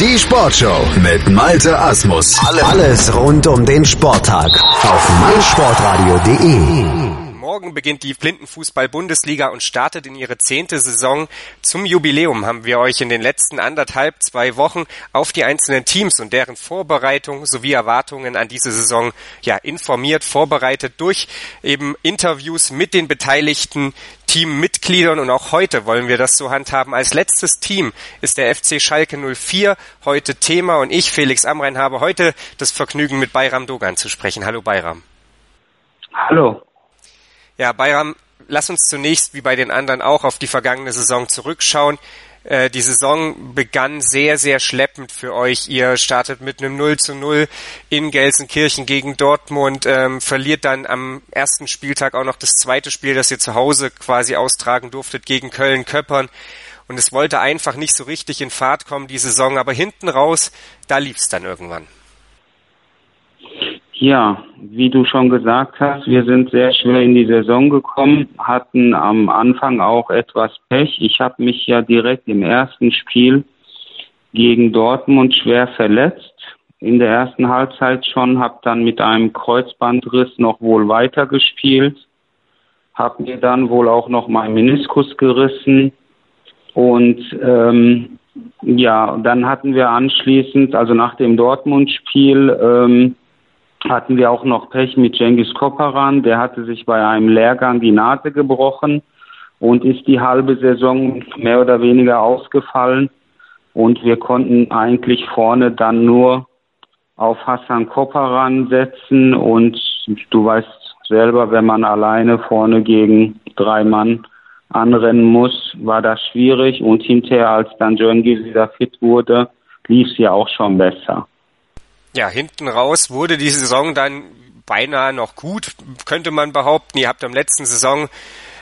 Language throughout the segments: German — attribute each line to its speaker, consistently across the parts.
Speaker 1: Die Sportshow mit Malte Asmus. Alles rund um den Sporttag auf meinsportradio.de.
Speaker 2: Morgen beginnt die Blindenfußball-Bundesliga und startet in ihre zehnte Saison. Zum Jubiläum haben wir euch in den letzten anderthalb, zwei Wochen auf die einzelnen Teams und deren Vorbereitung sowie Erwartungen an diese Saison ja informiert, vorbereitet durch eben Interviews mit den Beteiligten, Teammitgliedern und auch heute wollen wir das so handhaben. Als letztes Team ist der FC Schalke 04 heute Thema und ich, Felix Amrein, habe heute das Vergnügen mit Bayram Dogan zu sprechen. Hallo Bayram.
Speaker 3: Hallo.
Speaker 2: Ja, Bayram, lass uns zunächst, wie bei den anderen auch, auf die vergangene Saison zurückschauen. Äh, die Saison begann sehr, sehr schleppend für euch. Ihr startet mit einem 0 zu 0 in Gelsenkirchen gegen Dortmund, ähm, verliert dann am ersten Spieltag auch noch das zweite Spiel, das ihr zu Hause quasi austragen durftet gegen Köln-Köppern. Und es wollte einfach nicht so richtig in Fahrt kommen, die Saison, aber hinten raus, da lief's dann irgendwann.
Speaker 3: Ja, wie du schon gesagt hast, wir sind sehr schwer in die Saison gekommen, hatten am Anfang auch etwas Pech. Ich habe mich ja direkt im ersten Spiel gegen Dortmund schwer verletzt. In der ersten Halbzeit schon, habe dann mit einem Kreuzbandriss noch wohl weitergespielt, habe mir dann wohl auch noch meinen Meniskus gerissen und ähm, ja, dann hatten wir anschließend, also nach dem Dortmund-Spiel, ähm, hatten wir auch noch Pech mit Cengiz Koparan. Der hatte sich bei einem Lehrgang die Nase gebrochen und ist die halbe Saison mehr oder weniger ausgefallen. Und wir konnten eigentlich vorne dann nur auf Hassan Koparan setzen. Und du weißt selber, wenn man alleine vorne gegen drei Mann anrennen muss, war das schwierig. Und hinterher, als dann Cengiz wieder fit wurde, lief es ja auch schon besser.
Speaker 2: Ja, hinten raus wurde die Saison dann beinahe noch gut, könnte man behaupten. Ihr habt am letzten Saison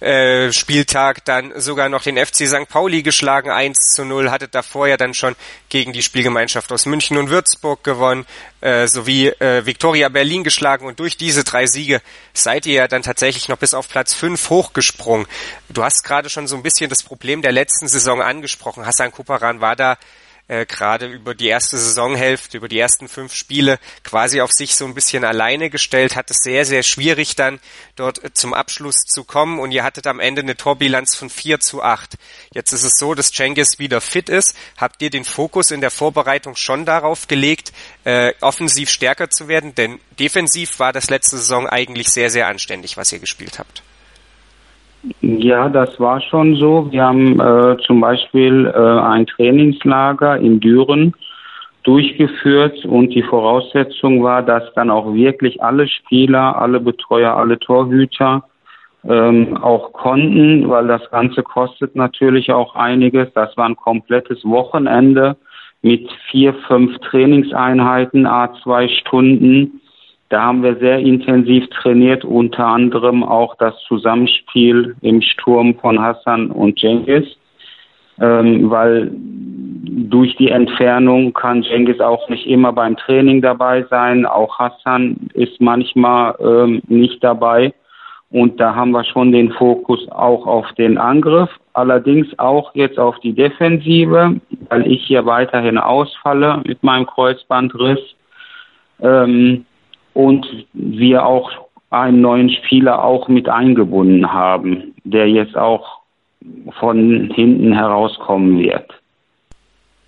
Speaker 2: äh, Spieltag dann sogar noch den FC St. Pauli geschlagen, 1 zu 0, hattet davor ja dann schon gegen die Spielgemeinschaft aus München und Würzburg gewonnen, äh, sowie äh, Viktoria Berlin geschlagen und durch diese drei Siege seid ihr ja dann tatsächlich noch bis auf Platz 5 hochgesprungen. Du hast gerade schon so ein bisschen das Problem der letzten Saison angesprochen. Hassan Kuparan war da äh, gerade über die erste Saisonhälfte, über die ersten fünf Spiele quasi auf sich so ein bisschen alleine gestellt, hat es sehr, sehr schwierig dann dort äh, zum Abschluss zu kommen und ihr hattet am Ende eine Torbilanz von 4 zu 8. Jetzt ist es so, dass Cengiz wieder fit ist. Habt ihr den Fokus in der Vorbereitung schon darauf gelegt, äh, offensiv stärker zu werden? Denn defensiv war das letzte Saison eigentlich sehr, sehr anständig, was ihr gespielt habt.
Speaker 3: Ja, das war schon so. Wir haben äh, zum Beispiel äh, ein Trainingslager in Düren durchgeführt und die Voraussetzung war, dass dann auch wirklich alle Spieler, alle Betreuer, alle Torhüter ähm, auch konnten, weil das Ganze kostet natürlich auch einiges. Das war ein komplettes Wochenende mit vier, fünf Trainingseinheiten, a zwei Stunden da haben wir sehr intensiv trainiert, unter anderem auch das Zusammenspiel im Sturm von Hassan und Cengiz, ähm, weil durch die Entfernung kann Cengiz auch nicht immer beim Training dabei sein. Auch Hassan ist manchmal ähm, nicht dabei. Und da haben wir schon den Fokus auch auf den Angriff, allerdings auch jetzt auf die Defensive, weil ich hier weiterhin ausfalle mit meinem Kreuzbandriss. Ähm, und wir auch einen neuen Spieler auch mit eingebunden haben, der jetzt auch von hinten herauskommen wird.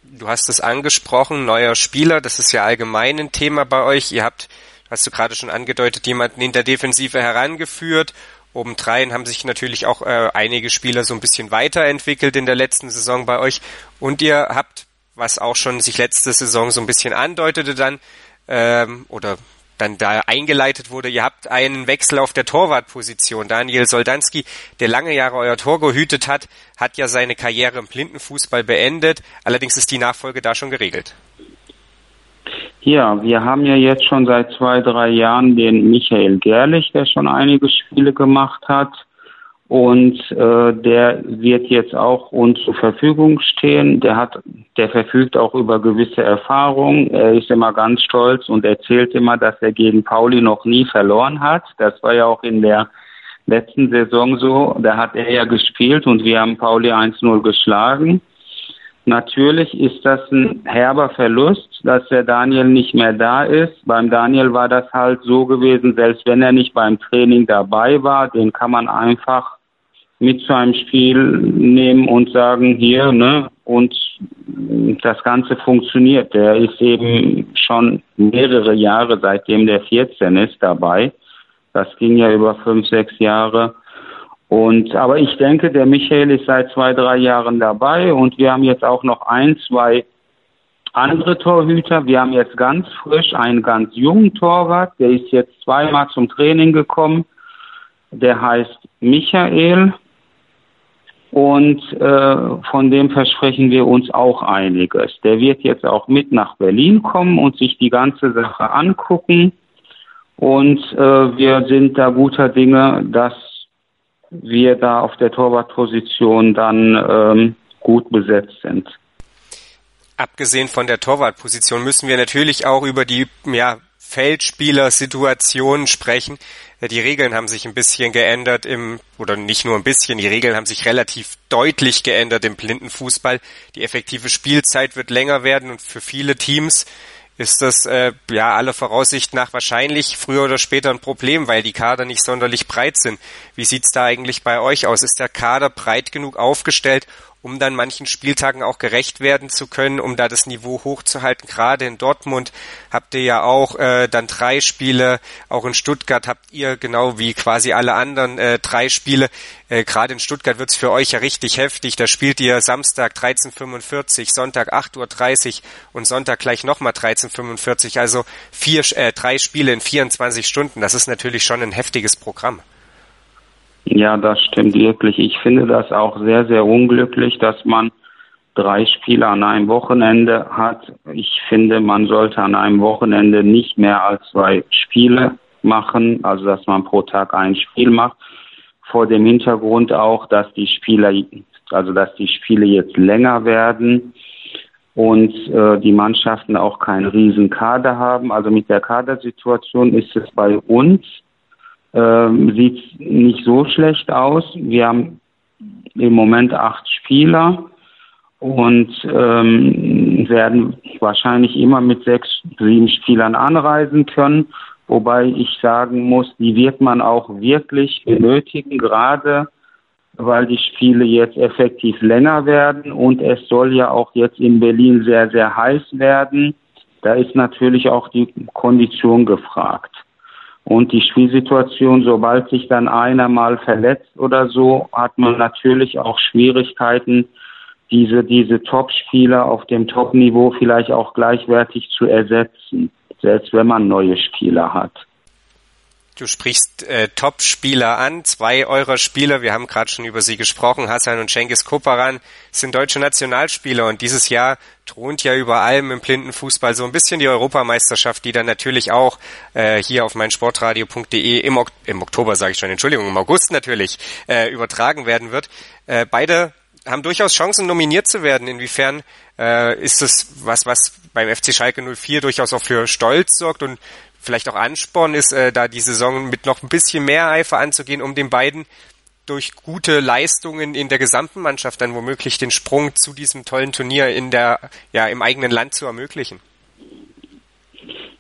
Speaker 2: Du hast es angesprochen, neuer Spieler, das ist ja allgemein ein Thema bei euch. Ihr habt, hast du gerade schon angedeutet, jemanden in der Defensive herangeführt. Obendrein haben sich natürlich auch äh, einige Spieler so ein bisschen weiterentwickelt in der letzten Saison bei euch. Und ihr habt, was auch schon sich letzte Saison so ein bisschen andeutete dann, ähm, oder dann da eingeleitet wurde. Ihr habt einen Wechsel auf der Torwartposition. Daniel Soldanski, der lange Jahre euer Tor gehütet hat, hat ja seine Karriere im Blindenfußball beendet. Allerdings ist die Nachfolge da schon geregelt.
Speaker 3: Ja, wir haben ja jetzt schon seit zwei, drei Jahren den Michael Gerlich, der schon einige Spiele gemacht hat und äh, der wird jetzt auch uns zur Verfügung stehen. Der hat, der verfügt auch über gewisse Erfahrung. Er ist immer ganz stolz und erzählt immer, dass er gegen Pauli noch nie verloren hat. Das war ja auch in der letzten Saison so. Da hat er ja gespielt und wir haben Pauli 1-0 geschlagen. Natürlich ist das ein herber Verlust, dass der Daniel nicht mehr da ist. Beim Daniel war das halt so gewesen, selbst wenn er nicht beim Training dabei war, den kann man einfach mit zu einem Spiel nehmen und sagen, hier, ne, und das Ganze funktioniert. Der ist eben schon mehrere Jahre, seitdem der 14 ist, dabei. Das ging ja über fünf, sechs Jahre. Und aber ich denke, der Michael ist seit zwei, drei Jahren dabei und wir haben jetzt auch noch ein, zwei andere Torhüter. Wir haben jetzt ganz frisch einen ganz jungen Torwart, der ist jetzt zweimal zum Training gekommen. Der heißt Michael und äh, von dem versprechen wir uns auch einiges. Der wird jetzt auch mit nach Berlin kommen und sich die ganze Sache angucken. Und äh, wir sind da guter Dinge, dass wir da auf der Torwartposition dann ähm, gut besetzt sind.
Speaker 2: Abgesehen von der Torwartposition müssen wir natürlich auch über die ja, Feldspieler-Situationen sprechen. Die Regeln haben sich ein bisschen geändert im, oder nicht nur ein bisschen, die Regeln haben sich relativ deutlich geändert im Blindenfußball. Die effektive Spielzeit wird länger werden und für viele Teams ist das äh, ja aller Voraussicht nach wahrscheinlich früher oder später ein Problem, weil die Kader nicht sonderlich breit sind. Wie sieht's da eigentlich bei euch aus? Ist der Kader breit genug aufgestellt, um dann manchen Spieltagen auch gerecht werden zu können, um da das Niveau hochzuhalten. Gerade in Dortmund habt ihr ja auch äh, dann drei Spiele, auch in Stuttgart habt ihr genau wie quasi alle anderen äh, drei Spiele. Äh, Gerade in Stuttgart wird's für euch ja richtig heftig. Da spielt ihr Samstag 13.45, Sonntag 8.30 Uhr und Sonntag gleich nochmal 13.45 Also vier, äh, drei Spiele in 24 Stunden. Das ist natürlich schon ein heftiges Programm.
Speaker 3: Ja, das stimmt wirklich. Ich finde das auch sehr, sehr unglücklich, dass man drei Spiele an einem Wochenende hat. Ich finde, man sollte an einem Wochenende nicht mehr als zwei Spiele machen, also dass man pro Tag ein Spiel macht. Vor dem Hintergrund auch, dass die Spieler, also dass die Spiele jetzt länger werden und äh, die Mannschaften auch keinen riesen Kader haben. Also mit der Kadersituation ist es bei uns ähm, sieht nicht so schlecht aus. Wir haben im Moment acht Spieler und ähm, werden wahrscheinlich immer mit sechs, sieben Spielern anreisen können. Wobei ich sagen muss, die wird man auch wirklich benötigen, gerade weil die Spiele jetzt effektiv länger werden und es soll ja auch jetzt in Berlin sehr, sehr heiß werden. Da ist natürlich auch die Kondition gefragt. Und die Spielsituation, sobald sich dann einer mal verletzt oder so, hat man natürlich auch Schwierigkeiten, diese, diese Top-Spieler auf dem Top-Niveau vielleicht auch gleichwertig zu ersetzen, selbst wenn man neue Spieler hat.
Speaker 2: Du sprichst äh, Top-Spieler an. Zwei eurer Spieler, wir haben gerade schon über sie gesprochen, Hassan und Cengiz Koparan, sind deutsche Nationalspieler und dieses Jahr thront ja über allem im Blindenfußball so ein bisschen die Europameisterschaft, die dann natürlich auch äh, hier auf meinsportradio.de im, ok im Oktober, sage ich schon, Entschuldigung, im August natürlich äh, übertragen werden wird. Äh, beide haben durchaus Chancen, nominiert zu werden. Inwiefern äh, ist das was, was beim FC Schalke 04 durchaus auch für Stolz sorgt und vielleicht auch Ansporn ist, äh, da die Saison mit noch ein bisschen mehr Eifer anzugehen, um den beiden durch gute Leistungen in der gesamten Mannschaft dann womöglich den Sprung zu diesem tollen Turnier in der, ja, im eigenen Land zu ermöglichen?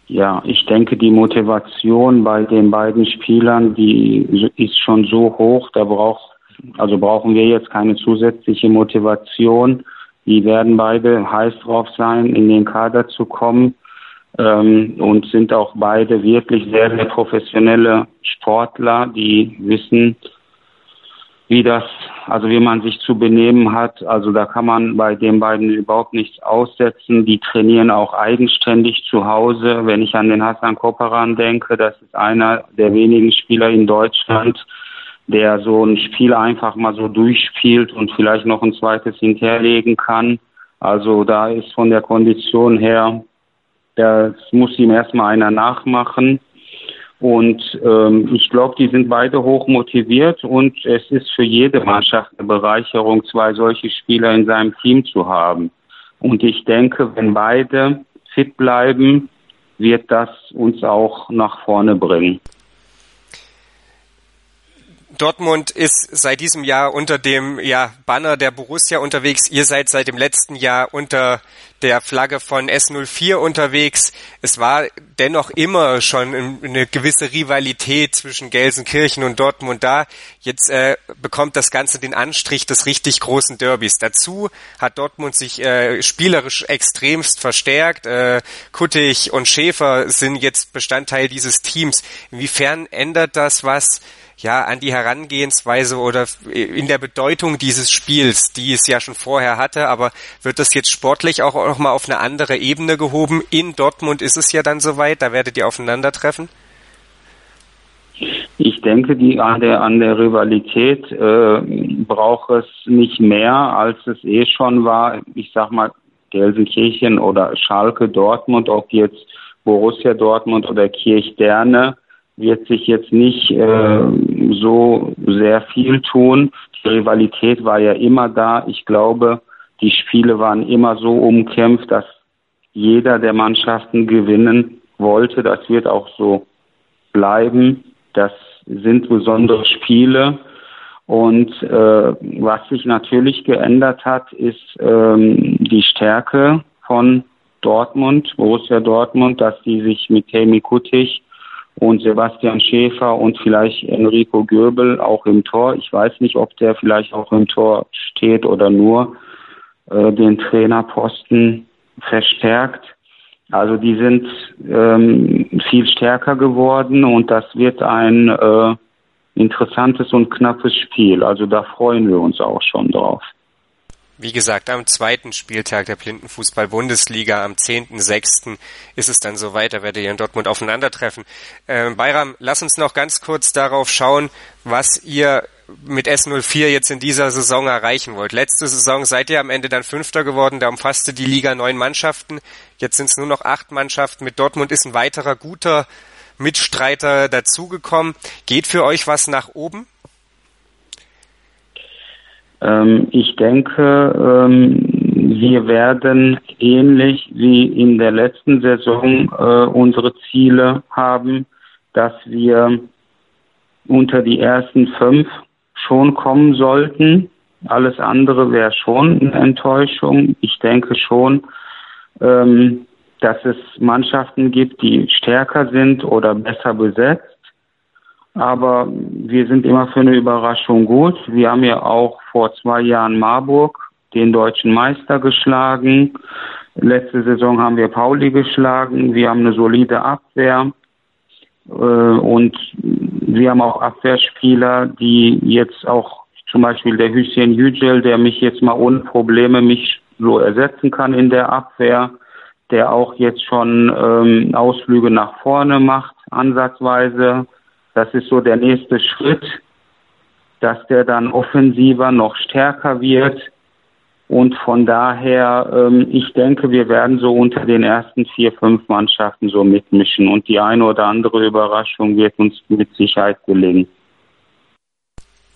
Speaker 3: Ja, ich denke, die Motivation bei den beiden Spielern, die ist schon so hoch, da braucht, also brauchen wir jetzt keine zusätzliche Motivation. Die werden beide heiß drauf sein, in den Kader zu kommen ähm, und sind auch beide wirklich sehr, sehr professionelle Sportler, die wissen, wie das, also wie man sich zu benehmen hat. Also da kann man bei den beiden überhaupt nichts aussetzen. Die trainieren auch eigenständig zu Hause. Wenn ich an den Hassan Koperan denke, das ist einer der wenigen Spieler in Deutschland, der so ein Spiel einfach mal so durchspielt und vielleicht noch ein zweites hinterlegen kann. Also da ist von der Kondition her das muss ihm erstmal einer nachmachen. Und ähm, ich glaube, die sind beide hoch motiviert und es ist für jede Mannschaft eine Bereicherung, zwei solche Spieler in seinem Team zu haben. Und ich denke, wenn beide fit bleiben, wird das uns auch nach vorne bringen.
Speaker 2: Dortmund ist seit diesem Jahr unter dem ja, Banner der Borussia unterwegs. Ihr seid seit dem letzten Jahr unter der Flagge von S04 unterwegs. Es war dennoch immer schon eine gewisse Rivalität zwischen Gelsenkirchen und Dortmund da. Jetzt äh, bekommt das Ganze den Anstrich des richtig großen Derbys. Dazu hat Dortmund sich äh, spielerisch extremst verstärkt. Äh, Kuttig und Schäfer sind jetzt Bestandteil dieses Teams. Inwiefern ändert das was? ja, an die Herangehensweise oder in der Bedeutung dieses Spiels, die es ja schon vorher hatte, aber wird das jetzt sportlich auch nochmal auf eine andere Ebene gehoben? In Dortmund ist es ja dann soweit, da werdet ihr aufeinandertreffen?
Speaker 3: Ich denke, die an der an der Rivalität äh, braucht es nicht mehr, als es eh schon war. Ich sag mal Gelsenkirchen oder Schalke Dortmund, ob jetzt Borussia Dortmund oder Kirchderne wird sich jetzt nicht äh, so sehr viel tun. Die Rivalität war ja immer da. Ich glaube, die Spiele waren immer so umkämpft, dass jeder der Mannschaften gewinnen wollte. Das wird auch so bleiben. Das sind besondere Spiele. Und äh, was sich natürlich geändert hat, ist ähm, die Stärke von Dortmund, Borussia Dortmund, dass die sich mit Hemi Kuttig und Sebastian Schäfer und vielleicht Enrico Göbel auch im Tor. Ich weiß nicht, ob der vielleicht auch im Tor steht oder nur äh, den Trainerposten verstärkt. Also die sind ähm, viel stärker geworden und das wird ein äh, interessantes und knappes Spiel. Also da freuen wir uns auch schon drauf.
Speaker 2: Wie gesagt, am zweiten Spieltag der Blindenfußball-Bundesliga am 10.06. ist es dann soweit, da werdet ihr in Dortmund aufeinandertreffen. Ähm, Bayram, lass uns noch ganz kurz darauf schauen, was ihr mit S04 jetzt in dieser Saison erreichen wollt. Letzte Saison seid ihr am Ende dann Fünfter geworden, da umfasste die Liga neun Mannschaften. Jetzt sind es nur noch acht Mannschaften. Mit Dortmund ist ein weiterer guter Mitstreiter dazugekommen. Geht für euch was nach oben?
Speaker 3: Ähm, ich denke, ähm, wir werden ähnlich wie in der letzten Saison äh, unsere Ziele haben, dass wir unter die ersten fünf schon kommen sollten. Alles andere wäre schon eine Enttäuschung. Ich denke schon, ähm, dass es Mannschaften gibt, die stärker sind oder besser besetzt. Aber wir sind immer für eine Überraschung gut. Wir haben ja auch vor zwei Jahren Marburg den deutschen Meister geschlagen. Letzte Saison haben wir Pauli geschlagen. Wir haben eine solide Abwehr. Äh, und wir haben auch Abwehrspieler, die jetzt auch zum Beispiel der Hüseyin Yücel, der mich jetzt mal ohne Probleme mich so ersetzen kann in der Abwehr, der auch jetzt schon ähm, Ausflüge nach vorne macht, ansatzweise. Das ist so der nächste Schritt, dass der dann offensiver noch stärker wird. Und von daher, ähm, ich denke, wir werden so unter den ersten vier, fünf Mannschaften so mitmischen. Und die eine oder andere Überraschung wird uns mit Sicherheit gelingen.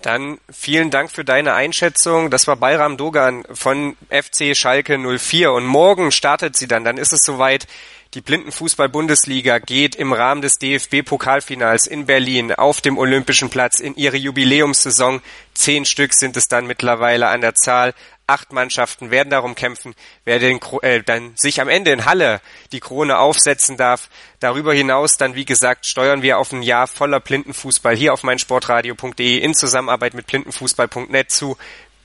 Speaker 2: Dann vielen Dank für deine Einschätzung. Das war Bayram Dogan von FC Schalke 04 und morgen startet sie dann. Dann ist es soweit. Die Blindenfußball-Bundesliga geht im Rahmen des DFB-Pokalfinals in Berlin auf dem Olympischen Platz in ihre Jubiläumssaison. Zehn Stück sind es dann mittlerweile an der Zahl. Acht Mannschaften werden darum kämpfen, wer den, äh, dann sich am Ende in Halle die Krone aufsetzen darf. Darüber hinaus dann, wie gesagt, steuern wir auf ein Jahr voller Blindenfußball hier auf meinsportradio.de in Zusammenarbeit mit blindenfußball.net zu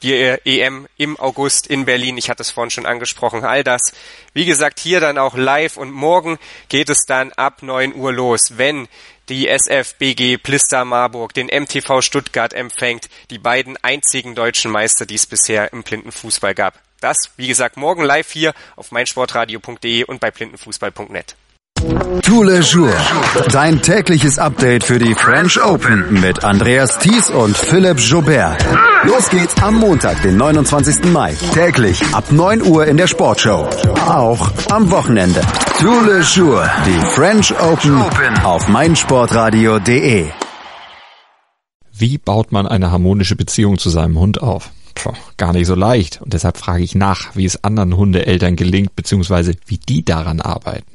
Speaker 2: die EM im August in Berlin. Ich hatte es vorhin schon angesprochen. All das, wie gesagt, hier dann auch live und morgen geht es dann ab 9 Uhr los, wenn die SFBG Plister Marburg den MTV Stuttgart empfängt, die beiden einzigen deutschen Meister, die es bisher im Blindenfußball gab. Das, wie gesagt, morgen live hier auf meinsportradio.de und bei blindenfußball.net.
Speaker 1: Tous les jours. Dein tägliches Update für die French Open mit Andreas Thies und Philipp Jobert. Los geht's am Montag, den 29. Mai. Täglich ab 9 Uhr in der Sportshow. Auch am Wochenende. Tous les jours. Die French Open auf meinsportradio.de.
Speaker 4: Wie baut man eine harmonische Beziehung zu seinem Hund auf? Puh, gar nicht so leicht. Und deshalb frage ich nach, wie es anderen Hundeeltern gelingt, beziehungsweise wie die daran arbeiten.